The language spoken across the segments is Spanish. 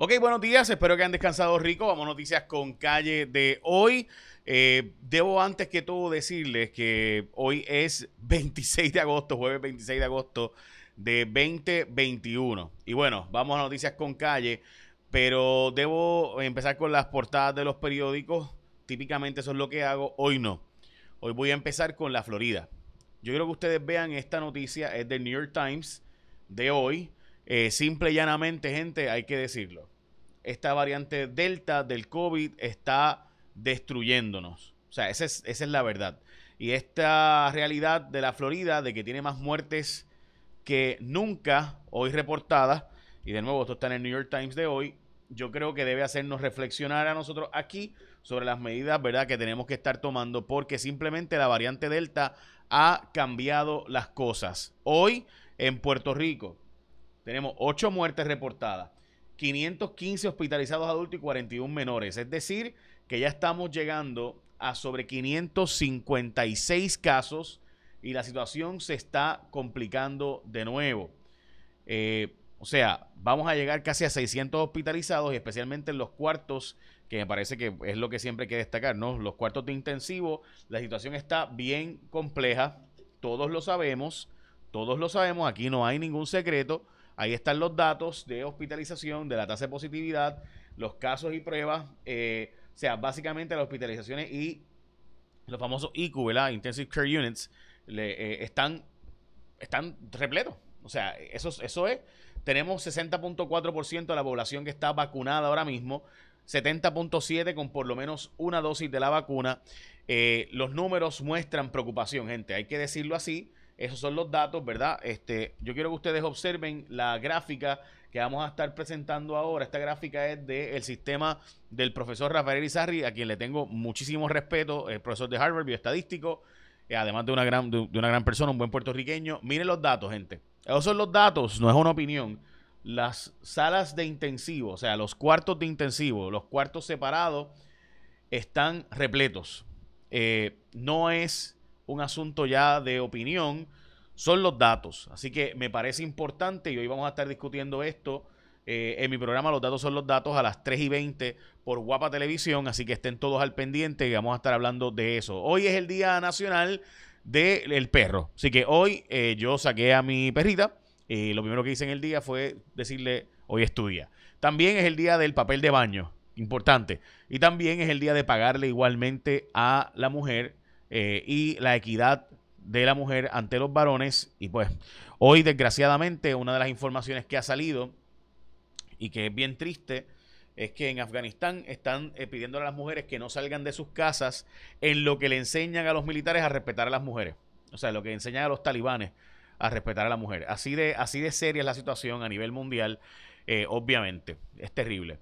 Ok, buenos días, espero que hayan descansado rico. Vamos a noticias con calle de hoy. Eh, debo antes que todo decirles que hoy es 26 de agosto, jueves 26 de agosto de 2021. Y bueno, vamos a noticias con calle, pero debo empezar con las portadas de los periódicos. Típicamente eso es lo que hago, hoy no. Hoy voy a empezar con la Florida. Yo quiero que ustedes vean esta noticia, es del New York Times de hoy. Eh, simple y llanamente, gente, hay que decirlo. Esta variante Delta del COVID está destruyéndonos. O sea, esa es, esa es la verdad. Y esta realidad de la Florida, de que tiene más muertes que nunca hoy reportadas, y de nuevo esto está en el New York Times de hoy, yo creo que debe hacernos reflexionar a nosotros aquí sobre las medidas, ¿verdad?, que tenemos que estar tomando, porque simplemente la variante Delta ha cambiado las cosas. Hoy en Puerto Rico, tenemos 8 muertes reportadas, 515 hospitalizados adultos y 41 menores. Es decir, que ya estamos llegando a sobre 556 casos y la situación se está complicando de nuevo. Eh, o sea, vamos a llegar casi a 600 hospitalizados y especialmente en los cuartos, que me parece que es lo que siempre hay que destacar, ¿no? Los cuartos de intensivo, la situación está bien compleja, todos lo sabemos, todos lo sabemos, aquí no hay ningún secreto. Ahí están los datos de hospitalización, de la tasa de positividad, los casos y pruebas. Eh, o sea, básicamente las hospitalizaciones y los famosos IQ, ¿verdad? Intensive Care Units, eh, están, están repletos. O sea, eso, eso es. Tenemos 60.4% de la población que está vacunada ahora mismo. 70.7 con por lo menos una dosis de la vacuna. Eh, los números muestran preocupación, gente. Hay que decirlo así. Esos son los datos, ¿verdad? Este, yo quiero que ustedes observen la gráfica que vamos a estar presentando ahora. Esta gráfica es del sistema del profesor Rafael Izarri, a quien le tengo muchísimo respeto, el profesor de Harvard, bioestadístico, eh, además de una, gran, de una gran persona, un buen puertorriqueño. Miren los datos, gente. Esos son los datos, no es una opinión. Las salas de intensivo, o sea, los cuartos de intensivo, los cuartos separados, están repletos. Eh, no es un asunto ya de opinión, son los datos. Así que me parece importante y hoy vamos a estar discutiendo esto. Eh, en mi programa Los Datos son los Datos a las 3 y 20 por Guapa Televisión, así que estén todos al pendiente y vamos a estar hablando de eso. Hoy es el Día Nacional del Perro, así que hoy eh, yo saqué a mi perrita y lo primero que hice en el día fue decirle, hoy estudia. También es el día del papel de baño, importante. Y también es el día de pagarle igualmente a la mujer eh, y la equidad de la mujer ante los varones. Y pues hoy, desgraciadamente, una de las informaciones que ha salido y que es bien triste es que en Afganistán están eh, pidiendo a las mujeres que no salgan de sus casas en lo que le enseñan a los militares a respetar a las mujeres. O sea, lo que enseñan a los talibanes a respetar a la mujer. Así de, así de seria es la situación a nivel mundial, eh, obviamente. Es terrible.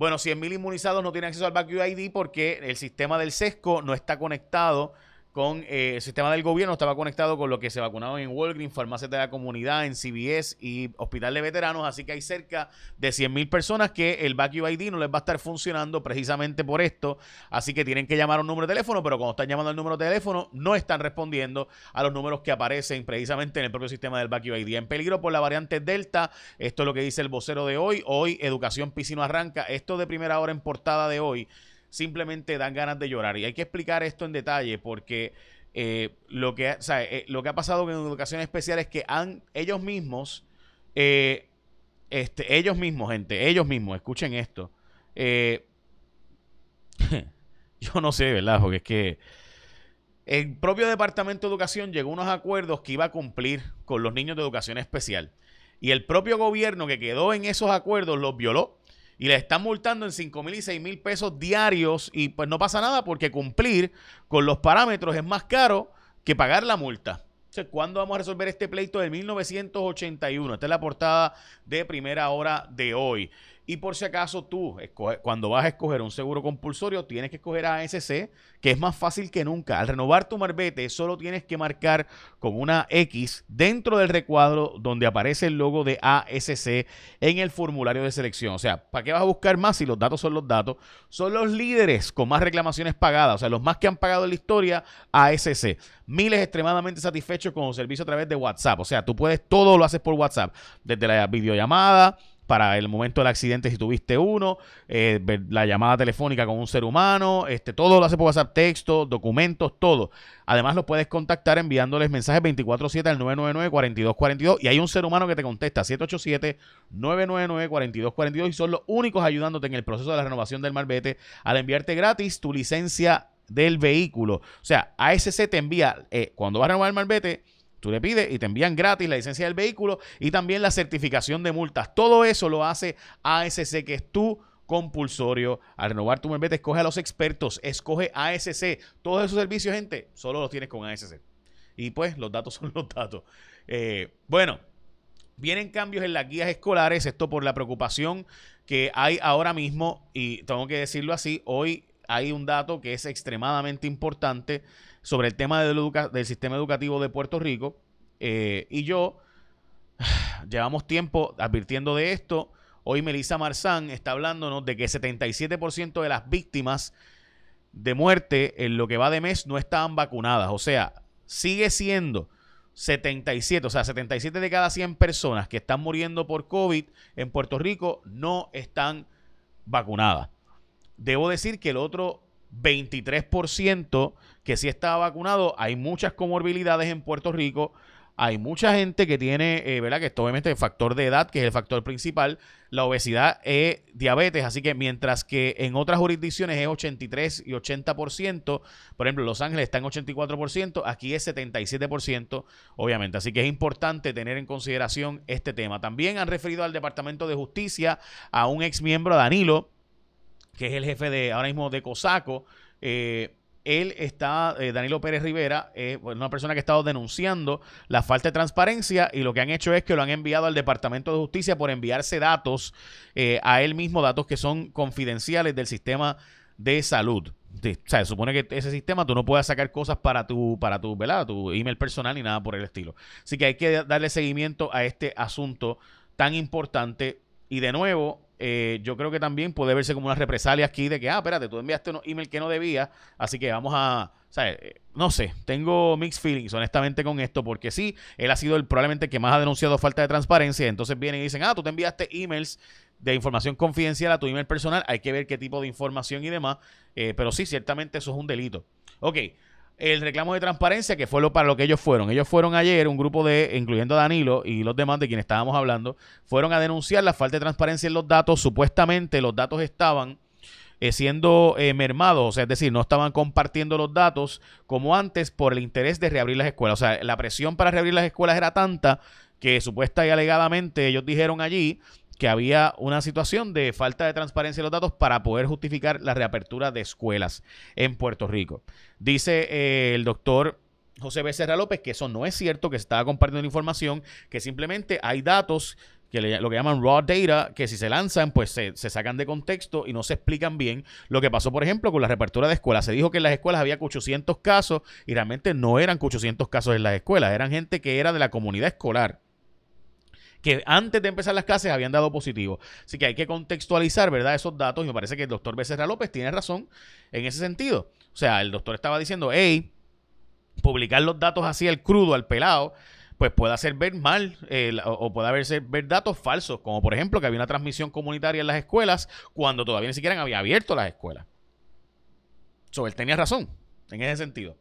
Bueno, 100.000 inmunizados no tienen acceso al Back ID porque el sistema del SESCO no está conectado con eh, el sistema del gobierno, estaba conectado con lo que se vacunaron en Walgreens, farmacias de la comunidad, en CBS y hospital de veteranos, así que hay cerca de 100 mil personas que el Back no les va a estar funcionando precisamente por esto, así que tienen que llamar a un número de teléfono, pero cuando están llamando al número de teléfono no están respondiendo a los números que aparecen precisamente en el propio sistema del Back En peligro por la variante Delta, esto es lo que dice el vocero de hoy, hoy Educación Piscino arranca, esto de primera hora en portada de hoy simplemente dan ganas de llorar. Y hay que explicar esto en detalle porque eh, lo, que, eh, lo que ha pasado en educación especial es que han ellos mismos, eh, este, ellos mismos, gente, ellos mismos, escuchen esto. yo no sé, ¿verdad? Porque es que el propio Departamento de Educación llegó a unos acuerdos que iba a cumplir con los niños de educación especial. Y el propio gobierno que quedó en esos acuerdos los violó y le están multando en 5 mil y 6 mil pesos diarios y pues no pasa nada porque cumplir con los parámetros es más caro que pagar la multa. ¿cuándo vamos a resolver este pleito de 1981? Esta es la portada de primera hora de hoy. Y por si acaso tú, cuando vas a escoger un seguro compulsorio, tienes que escoger a ASC, que es más fácil que nunca. Al renovar tu marbete, solo tienes que marcar con una X dentro del recuadro donde aparece el logo de ASC en el formulario de selección. O sea, ¿para qué vas a buscar más si los datos son los datos? Son los líderes con más reclamaciones pagadas, o sea, los más que han pagado en la historia, ASC. Miles extremadamente satisfechos con el servicio a través de WhatsApp. O sea, tú puedes, todo lo haces por WhatsApp, desde la videollamada para el momento del accidente si tuviste uno, eh, la llamada telefónica con un ser humano, este, todo lo hace por WhatsApp, texto, documentos, todo. Además lo puedes contactar enviándoles mensajes 24/7 al 999-4242 y hay un ser humano que te contesta 787-999-4242 y son los únicos ayudándote en el proceso de la renovación del marbete al enviarte gratis tu licencia del vehículo. O sea, ASC te envía, eh, cuando vas a renovar el marbete, Tú le pides y te envían gratis la licencia del vehículo y también la certificación de multas. Todo eso lo hace ASC, que es tu compulsorio. Al renovar tu marbete, escoge a los expertos, escoge ASC. Todos esos servicios, gente, solo los tienes con ASC. Y pues los datos son los datos. Eh, bueno, vienen cambios en las guías escolares, esto por la preocupación que hay ahora mismo, y tengo que decirlo así, hoy hay un dato que es extremadamente importante sobre el tema del, sistema educativo de Puerto Rico. Eh, y yo llevamos tiempo advirtiendo de esto. Hoy Melissa Marzán está hablándonos de que 77% de las víctimas de muerte en lo que va de mes no estaban vacunadas. O sea, sigue siendo 77, o sea, 77 de cada 100 personas que están muriendo por COVID en Puerto Rico no están vacunadas. Debo decir que el otro 23% que sí está vacunado. Hay muchas comorbilidades en Puerto Rico. Hay mucha gente que tiene, eh, ¿verdad? Que esto obviamente el factor de edad, que es el factor principal. La obesidad es diabetes, así que mientras que en otras jurisdicciones es 83 y 80%, por ejemplo, Los Ángeles está en 84%, aquí es 77%, obviamente. Así que es importante tener en consideración este tema. También han referido al Departamento de Justicia a un ex miembro, Danilo, que es el jefe de ahora mismo de COSACO. Eh, él está, eh, Danilo Pérez Rivera, es una persona que ha estado denunciando la falta de transparencia y lo que han hecho es que lo han enviado al Departamento de Justicia por enviarse datos eh, a él mismo, datos que son confidenciales del sistema de salud. o sea, se supone que ese sistema tú no puedes sacar cosas para tu, para tu, tu email personal ni nada por el estilo. Así que hay que darle seguimiento a este asunto tan importante. Y de nuevo, eh, yo creo que también puede verse como una represalia aquí de que, ah, espérate, tú enviaste un email que no debía, así que vamos a, sea, eh, no sé, tengo mixed feelings honestamente con esto, porque sí, él ha sido el probablemente que más ha denunciado falta de transparencia, entonces vienen y dicen, ah, tú te enviaste emails de información confidencial a tu email personal, hay que ver qué tipo de información y demás, eh, pero sí, ciertamente eso es un delito. Ok, el reclamo de transparencia, que fue lo para lo que ellos fueron. Ellos fueron ayer, un grupo de, incluyendo a Danilo y los demás de quienes estábamos hablando, fueron a denunciar la falta de transparencia en los datos. Supuestamente los datos estaban eh, siendo eh, mermados, o sea, es decir, no estaban compartiendo los datos como antes por el interés de reabrir las escuelas. O sea, la presión para reabrir las escuelas era tanta que supuesta y alegadamente ellos dijeron allí que había una situación de falta de transparencia de los datos para poder justificar la reapertura de escuelas en Puerto Rico. Dice eh, el doctor José Becerra López que eso no es cierto, que se estaba compartiendo información, que simplemente hay datos que lo que llaman raw data, que si se lanzan, pues se, se, sacan de contexto y no se explican bien. Lo que pasó, por ejemplo, con la reapertura de escuelas. Se dijo que en las escuelas había 800 casos y realmente no eran 800 casos en las escuelas, eran gente que era de la comunidad escolar que antes de empezar las clases habían dado positivo. Así que hay que contextualizar, ¿verdad? Esos datos y me parece que el doctor Becerra López tiene razón en ese sentido. O sea, el doctor estaba diciendo, hey, publicar los datos así al crudo, al pelado, pues puede hacer ver mal o puede haberse ver datos falsos, como por ejemplo que había una transmisión comunitaria en las escuelas cuando todavía ni siquiera había abierto las escuelas. So, él tenía razón en ese sentido.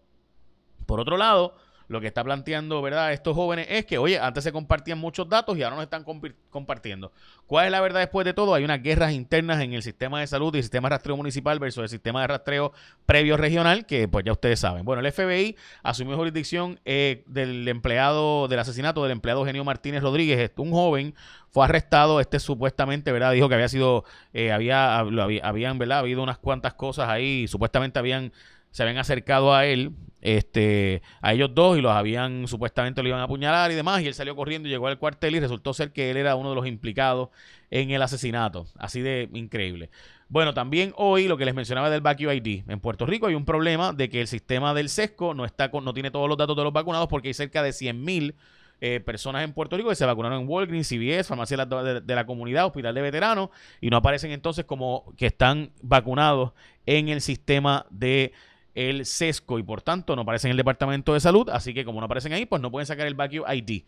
Por otro lado, lo que está planteando, ¿verdad? Estos jóvenes es que, oye, antes se compartían muchos datos y ahora no están compartiendo. ¿Cuál es la verdad después de todo? Hay unas guerras internas en el sistema de salud y el sistema de rastreo municipal versus el sistema de rastreo previo regional, que pues ya ustedes saben. Bueno, el FBI asumió jurisdicción eh, del empleado, del asesinato del empleado Genio Martínez Rodríguez, un joven fue arrestado, este supuestamente, ¿verdad? Dijo que había sido, eh, había, habían, ¿verdad? Habido unas cuantas cosas ahí, supuestamente habían se habían acercado a él, este, a ellos dos, y los habían, supuestamente lo iban a apuñalar y demás, y él salió corriendo y llegó al cuartel y resultó ser que él era uno de los implicados en el asesinato. Así de increíble. Bueno, también hoy lo que les mencionaba del Vacuum ID. En Puerto Rico hay un problema de que el sistema del SESCO no, está con, no tiene todos los datos de los vacunados porque hay cerca de 100 mil eh, personas en Puerto Rico que se vacunaron en Walgreens, CVS, farmacia de de la comunidad, hospital de veteranos, y no aparecen entonces como que están vacunados en el sistema de el sesco y por tanto no aparecen en el Departamento de Salud, así que como no aparecen ahí, pues no pueden sacar el Vacuum ID.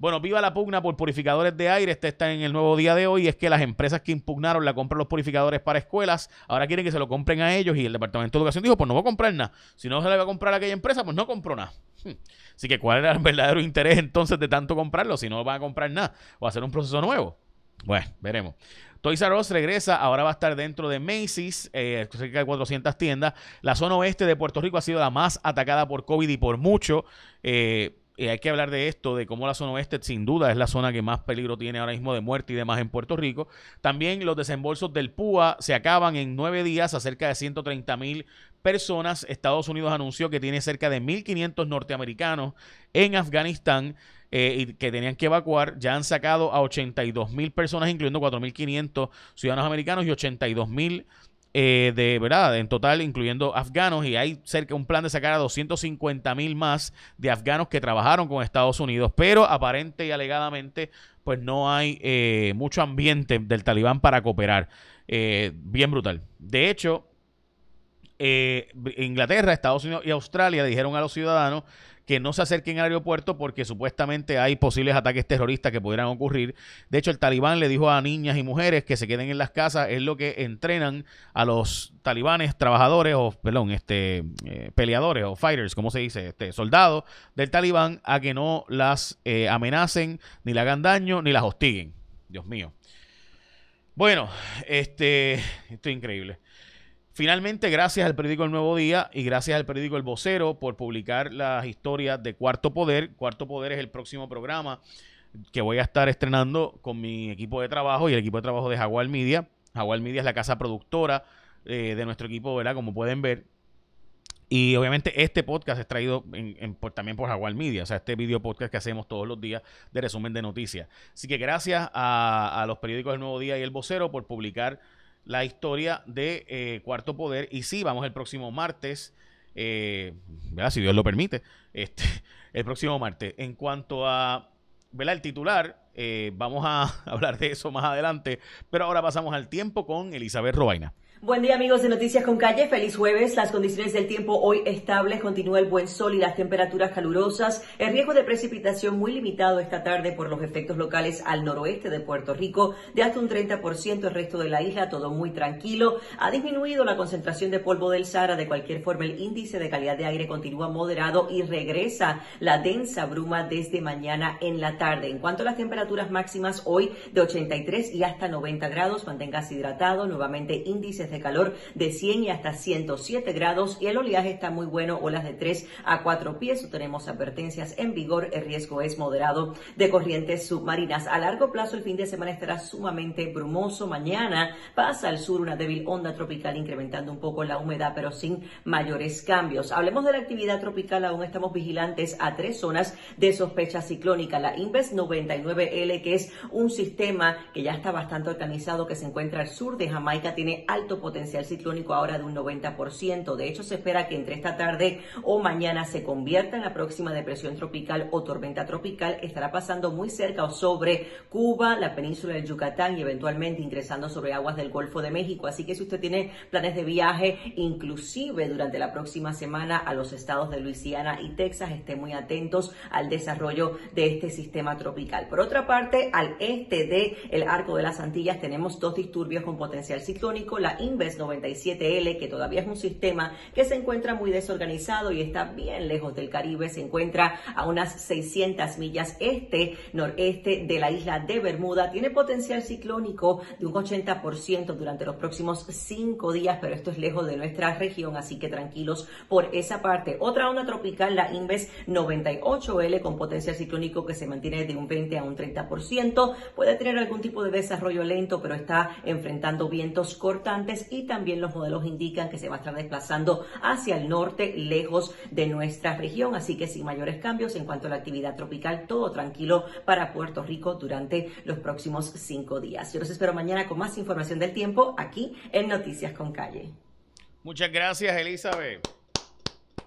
Bueno, viva la pugna por purificadores de aire. Este está en el nuevo día de hoy. Es que las empresas que impugnaron la compra de los purificadores para escuelas ahora quieren que se lo compren a ellos. Y el Departamento de Educación dijo: Pues no voy a comprar nada. Si no se le va a comprar a aquella empresa, pues no compró nada. Hmm. Así que, ¿cuál era el verdadero interés entonces de tanto comprarlo si no van a comprar nada o hacer un proceso nuevo? Bueno, veremos. Toys R Us regresa, ahora va a estar dentro de Macy's, eh, cerca de 400 tiendas. La zona oeste de Puerto Rico ha sido la más atacada por COVID y por mucho. Eh, hay que hablar de esto, de cómo la zona oeste sin duda es la zona que más peligro tiene ahora mismo de muerte y demás en Puerto Rico. También los desembolsos del PUA se acaban en nueve días a cerca de 130 mil personas. Estados Unidos anunció que tiene cerca de 1.500 norteamericanos en Afganistán. Eh, y que tenían que evacuar, ya han sacado a 82 mil personas, incluyendo 4.500 ciudadanos americanos y 82 mil eh, de verdad, en total, incluyendo afganos, y hay cerca un plan de sacar a 250 mil más de afganos que trabajaron con Estados Unidos, pero aparente y alegadamente, pues no hay eh, mucho ambiente del talibán para cooperar. Eh, bien brutal. De hecho, Inglaterra, Estados Unidos y Australia dijeron a los ciudadanos que no se acerquen al aeropuerto porque supuestamente hay posibles ataques terroristas que pudieran ocurrir. De hecho, el talibán le dijo a niñas y mujeres que se queden en las casas, es lo que entrenan a los talibanes trabajadores o, perdón, este, eh, peleadores o fighters, como se dice, este, soldados del talibán a que no las eh, amenacen, ni le hagan daño, ni las hostiguen. Dios mío. Bueno, este, esto es increíble. Finalmente, gracias al periódico El Nuevo Día y gracias al periódico El Vocero por publicar las historias de Cuarto Poder. Cuarto Poder es el próximo programa que voy a estar estrenando con mi equipo de trabajo y el equipo de trabajo de Jaguar Media. Jaguar Media es la casa productora eh, de nuestro equipo, ¿verdad? Como pueden ver. Y obviamente este podcast es traído también por Jaguar Media, o sea, este video podcast que hacemos todos los días de resumen de noticias. Así que gracias a, a los periódicos El Nuevo Día y El Vocero por publicar la historia de eh, Cuarto Poder. Y sí, vamos el próximo martes, eh, si Dios lo permite, este, el próximo martes. En cuanto a ¿verdad? el titular, eh, vamos a hablar de eso más adelante, pero ahora pasamos al tiempo con Elizabeth Robaina. Buen día amigos de Noticias con Calle, feliz jueves. Las condiciones del tiempo hoy estables, continúa el buen sol y las temperaturas calurosas. El riesgo de precipitación muy limitado esta tarde por los efectos locales al noroeste de Puerto Rico, de hasta un 30% el resto de la isla, todo muy tranquilo. Ha disminuido la concentración de polvo del Sahara, de cualquier forma el índice de calidad de aire continúa moderado y regresa la densa bruma desde mañana en la tarde. En cuanto a las temperaturas máximas, hoy de 83 y hasta 90 grados, manténgase hidratado, nuevamente índices de calor de 100 y hasta 107 grados y el oleaje está muy bueno, olas de 3 a 4 pies. Tenemos advertencias en vigor, el riesgo es moderado de corrientes submarinas. A largo plazo el fin de semana estará sumamente brumoso. Mañana pasa al sur una débil onda tropical incrementando un poco la humedad pero sin mayores cambios. Hablemos de la actividad tropical, aún estamos vigilantes a tres zonas de sospecha ciclónica. La Inves 99L que es un sistema que ya está bastante organizado que se encuentra al sur de Jamaica, tiene alto potencial ciclónico ahora de un 90%. De hecho, se espera que entre esta tarde o mañana se convierta en la próxima depresión tropical o tormenta tropical. Estará pasando muy cerca o sobre Cuba, la península del Yucatán y eventualmente ingresando sobre aguas del Golfo de México. Así que si usted tiene planes de viaje, inclusive durante la próxima semana a los estados de Luisiana y Texas, estén muy atentos al desarrollo de este sistema tropical. Por otra parte, al este del el arco de las Antillas tenemos dos disturbios con potencial ciclónico. La Inves 97L, que todavía es un sistema que se encuentra muy desorganizado y está bien lejos del Caribe, se encuentra a unas 600 millas este, noreste de la isla de Bermuda, tiene potencial ciclónico de un 80% durante los próximos cinco días, pero esto es lejos de nuestra región, así que tranquilos por esa parte. Otra onda tropical, la Inves 98L, con potencial ciclónico que se mantiene de un 20 a un 30%, puede tener algún tipo de desarrollo lento, pero está enfrentando vientos cortantes y también los modelos indican que se va a estar desplazando hacia el norte, lejos de nuestra región, así que sin mayores cambios en cuanto a la actividad tropical, todo tranquilo para Puerto Rico durante los próximos cinco días. Yo los espero mañana con más información del tiempo aquí en Noticias con Calle. Muchas gracias, Elizabeth.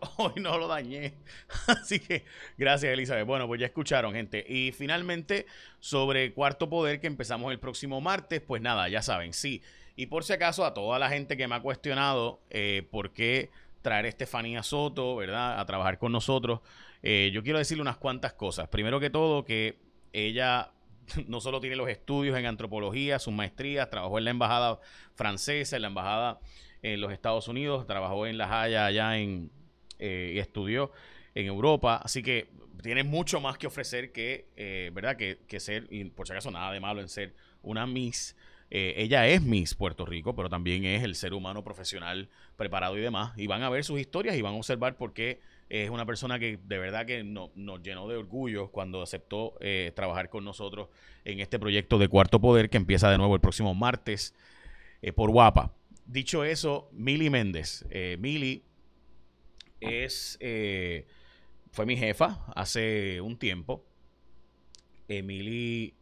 Hoy no lo dañé. Así que gracias, Elizabeth. Bueno, pues ya escucharon, gente. Y finalmente, sobre Cuarto Poder, que empezamos el próximo martes, pues nada, ya saben, sí. Y por si acaso, a toda la gente que me ha cuestionado eh, por qué traer a Estefanía Soto, ¿verdad?, a trabajar con nosotros, eh, yo quiero decirle unas cuantas cosas. Primero que todo, que ella no solo tiene los estudios en antropología, sus maestrías, trabajó en la embajada francesa, en la embajada en los Estados Unidos, trabajó en La Haya allá en, eh, y estudió en Europa, así que tiene mucho más que ofrecer que, ¿verdad? Que, que, ser, y por si acaso nada de malo en ser una Miss. Eh, ella es Miss Puerto Rico, pero también es el ser humano profesional preparado y demás. Y van a ver sus historias y van a observar por qué es una persona que de verdad que nos llenó de orgullo cuando aceptó eh, trabajar con nosotros en este proyecto de Cuarto Poder que empieza de nuevo el próximo martes eh, por Guapa. Dicho eso, Mili Méndez. Eh, Mili es, fue mi jefa hace un tiempo. Mili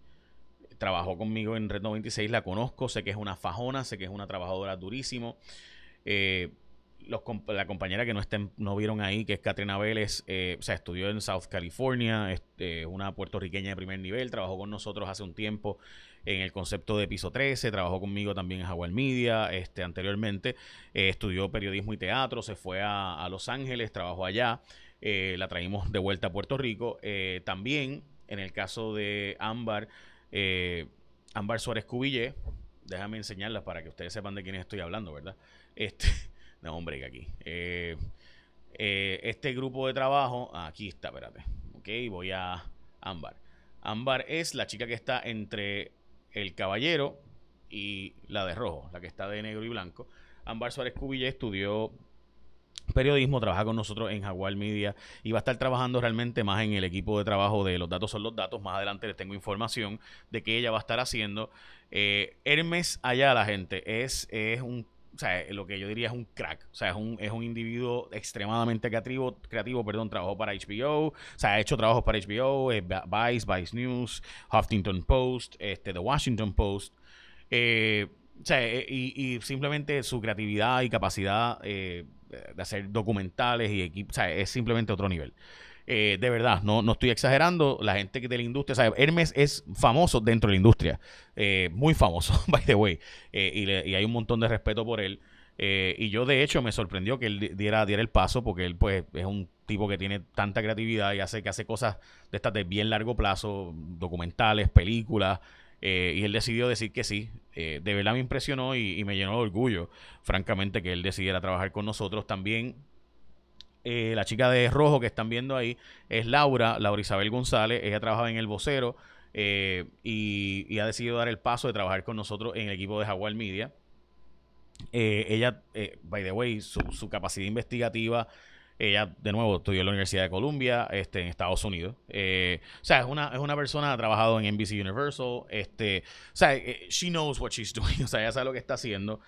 trabajó conmigo en Red 96, la conozco, sé que es una fajona, sé que es una trabajadora durísimo la compañera que no estén, no vieron ahí, que es Katrina Vélez, eh, o sea, estudió en South California, este, una puertorriqueña de primer nivel, trabajó con nosotros hace un tiempo en el concepto de piso 13, trabajó conmigo también en Jaguar Media, este, anteriormente, eh, estudió periodismo y teatro, se fue a, Los Ángeles, trabajó allá, eh, la traímos de vuelta a Puerto Rico. también, en el caso de Ámbar, Ámbar Suárez Cubillé, déjame enseñarlas para que ustedes sepan de quién estoy hablando, ¿verdad? Este, no, hombre, que aquí. Eh, eh, este grupo de trabajo, aquí está, espérate. Ok, voy a Ámbar. Ámbar es la chica que está entre el caballero y la de rojo, la que está de negro y blanco. Ámbar Suárez Cubilla estudió periodismo, trabaja con nosotros en Jaguar Media y va a estar trabajando realmente más en el equipo de trabajo de los datos son los datos. Más adelante les tengo información de que ella va a estar haciendo. Eh, Hermes allá la gente es, es un o sea, lo que yo diría es un crack. O sea, es un, es un individuo extremadamente creativo, creativo, perdón, trabajó para HBO, o sea, ha hecho trabajos para HBO, eh, Vice, Vice News, Huffington Post, este, The Washington Post. Eh, o sea, eh, y, simplemente su creatividad y capacidad de hacer documentales y equipos, o sea, es simplemente otro nivel. Eh, de verdad, no, no estoy exagerando. La gente de la industria, ¿sabe? Hermes es famoso dentro de la industria. Eh, muy famoso, by the way. Eh, y, hay un montón de respeto por él. y yo, de hecho, me sorprendió que él diera, diera el paso porque él, pues, es un tipo que tiene tanta creatividad y hace que hace cosas de estas de bien largo plazo, documentales, películas. Y él decidió decir que sí. de verdad me impresionó y, me llenó de orgullo, francamente, que él decidiera trabajar con nosotros. También eh, la chica de rojo que están viendo ahí es Laura, Laura Isabel González. Ella trabajaba en El Vocero eh, y, ha decidido dar el paso de trabajar con nosotros en el equipo de Jaguar Media. Eh, ella, by the way, su, capacidad investigativa, ella de nuevo estudió en la Universidad de Columbia, este, en Estados Unidos. o sea, es una, es una persona, ha trabajado en NBC Universal, este, o sea, she knows what she's doing, o sea, ella sabe lo que está haciendo.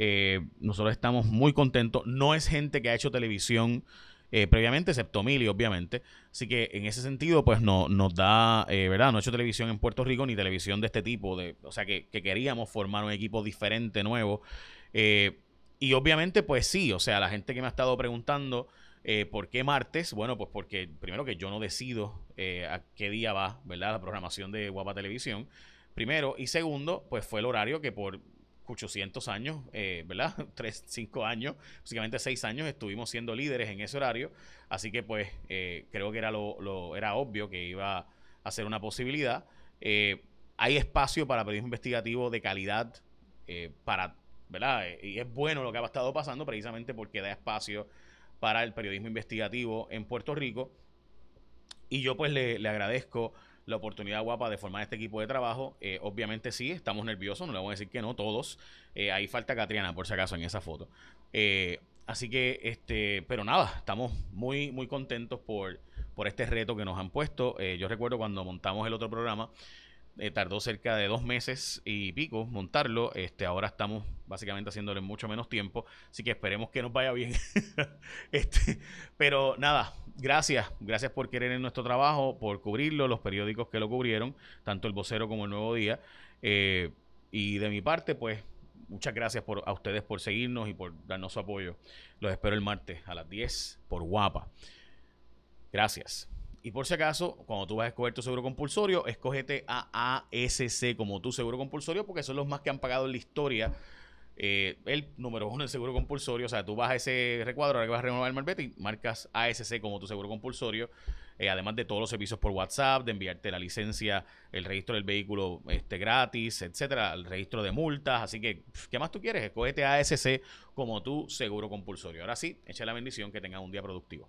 Eh, nosotros estamos muy contentos. No es gente que ha hecho televisión eh, previamente, excepto Mili, obviamente. Así que en ese sentido, pues no, nos da, eh, ¿verdad? No ha hecho televisión en Puerto Rico ni televisión de este tipo. De, o sea, que, queríamos formar un equipo diferente, nuevo. y obviamente, pues sí, o sea, la gente que me ha estado preguntando. ¿Por qué martes? Bueno, pues porque primero que yo no decido a qué día va, ¿verdad? La programación de Guapa Televisión. Primero. Y segundo, pues fue el horario que por 800 años, eh, ¿verdad? 3, 5 años, básicamente 6 años estuvimos siendo líderes en ese horario, así que pues eh, creo que era, lo, era obvio que iba a ser una posibilidad. Eh, hay espacio para periodismo investigativo de calidad para, ¿verdad? Y es bueno lo que ha estado pasando precisamente porque da espacio para el periodismo investigativo en Puerto Rico. Y yo pues le, le agradezco la oportunidad guapa de formar este equipo de trabajo. Eh, obviamente sí, estamos nerviosos, no le vamos a decir que no, todos. Eh, ahí falta Catriana, por si acaso, en esa foto. Eh, así que, este, pero nada, estamos muy, muy contentos por, por este reto que nos han puesto. yo recuerdo cuando montamos el otro programa, tardó cerca de dos meses y pico montarlo. Este, ahora estamos básicamente haciéndolo en mucho menos tiempo. Así que esperemos que nos vaya bien. este, pero nada, gracias. Gracias por querer en nuestro trabajo, por cubrirlo, los periódicos que lo cubrieron, tanto el vocero como el nuevo día. Eh, y de mi parte, pues, muchas gracias por, a ustedes por seguirnos y por darnos su apoyo. Los espero el martes a las 10 por Guapa. Gracias. Y por si acaso, cuando tú vas a escoger tu seguro compulsorio, escógete a ASC como tu seguro compulsorio porque son los más que han pagado en la historia. Eh, el número uno el seguro compulsorio, o sea, tú vas a ese recuadro, ahora que vas a renovar el malvete y marcas ASC como tu seguro compulsorio. eh, además de todos los servicios por WhatsApp, de enviarte la licencia, el registro del vehículo este, gratis, etcétera, el registro de multas. Así que, ¿qué más tú quieres? Escógete ASC como tu seguro compulsorio. Ahora sí, echa la bendición que tengas un día productivo.